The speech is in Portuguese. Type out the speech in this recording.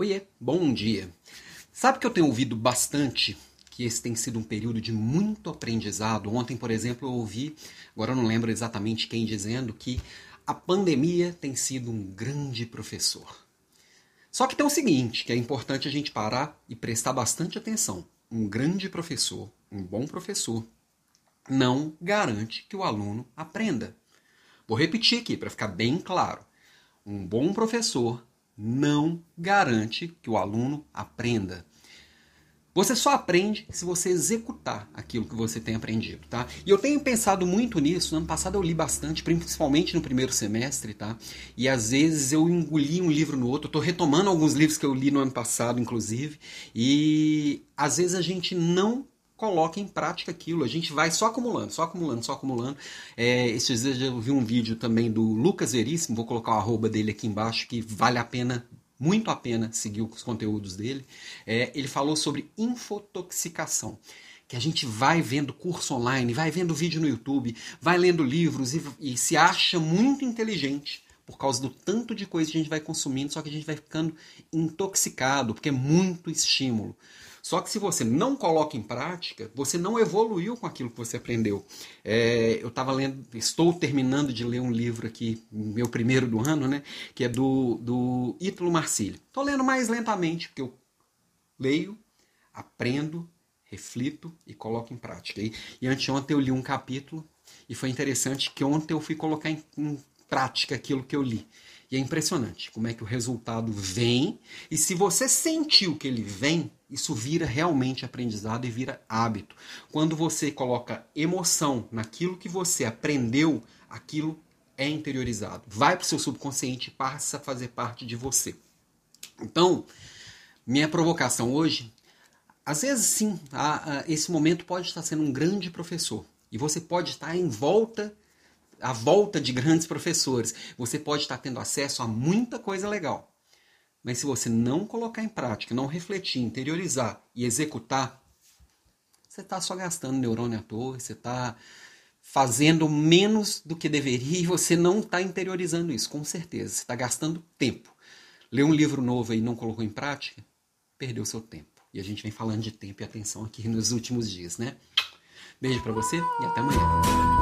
Oiê, bom dia. Sabe que eu tenho ouvido bastante que esse tem sido um período de muito aprendizado? Ontem, por exemplo, eu ouvi, agora eu não lembro exatamente quem dizendo que a pandemia tem sido um grande professor. Só que tem o seguinte, que é importante a gente parar e prestar bastante atenção. Um grande professor, um bom professor, não garante que o aluno aprenda. Vou repetir aqui para ficar bem claro. Um bom professor não garante que o aluno aprenda. Você só aprende se você executar aquilo que você tem aprendido, tá? E eu tenho pensado muito nisso. No ano passado eu li bastante, principalmente no primeiro semestre, tá? E às vezes eu engoli um livro no outro. Eu tô retomando alguns livros que eu li no ano passado, inclusive. E às vezes a gente não coloca em prática aquilo. A gente vai só acumulando, só acumulando, só acumulando. É, esses dias eu vi um vídeo também do Lucas Veríssimo, vou colocar o arroba dele aqui embaixo, que vale a pena, muito a pena seguir os conteúdos dele. É, ele falou sobre infotoxicação. Que a gente vai vendo curso online, vai vendo vídeo no YouTube, vai lendo livros e, e se acha muito inteligente por causa do tanto de coisa que a gente vai consumindo, só que a gente vai ficando intoxicado, porque é muito estímulo. Só que se você não coloca em prática, você não evoluiu com aquilo que você aprendeu. É, eu estava lendo, estou terminando de ler um livro aqui, meu primeiro do ano, né? Que é do, do Ítalo Marcílio. Estou lendo mais lentamente, porque eu leio, aprendo, reflito e coloco em prática. E, e anteontem eu li um capítulo e foi interessante que ontem eu fui colocar em, em prática aquilo que eu li. E é impressionante como é que o resultado vem, e se você sentiu que ele vem, isso vira realmente aprendizado e vira hábito. Quando você coloca emoção naquilo que você aprendeu, aquilo é interiorizado. Vai para o seu subconsciente e passa a fazer parte de você. Então, minha provocação hoje, às vezes sim, a, a, esse momento pode estar sendo um grande professor. E você pode estar em volta a volta de grandes professores. Você pode estar tendo acesso a muita coisa legal. Mas se você não colocar em prática, não refletir, interiorizar e executar, você está só gastando neurônio à toa, você está fazendo menos do que deveria e você não está interiorizando isso, com certeza. Você está gastando tempo. Ler um livro novo e não colocou em prática, perdeu seu tempo. E a gente vem falando de tempo e atenção aqui nos últimos dias, né? Beijo para você e até amanhã.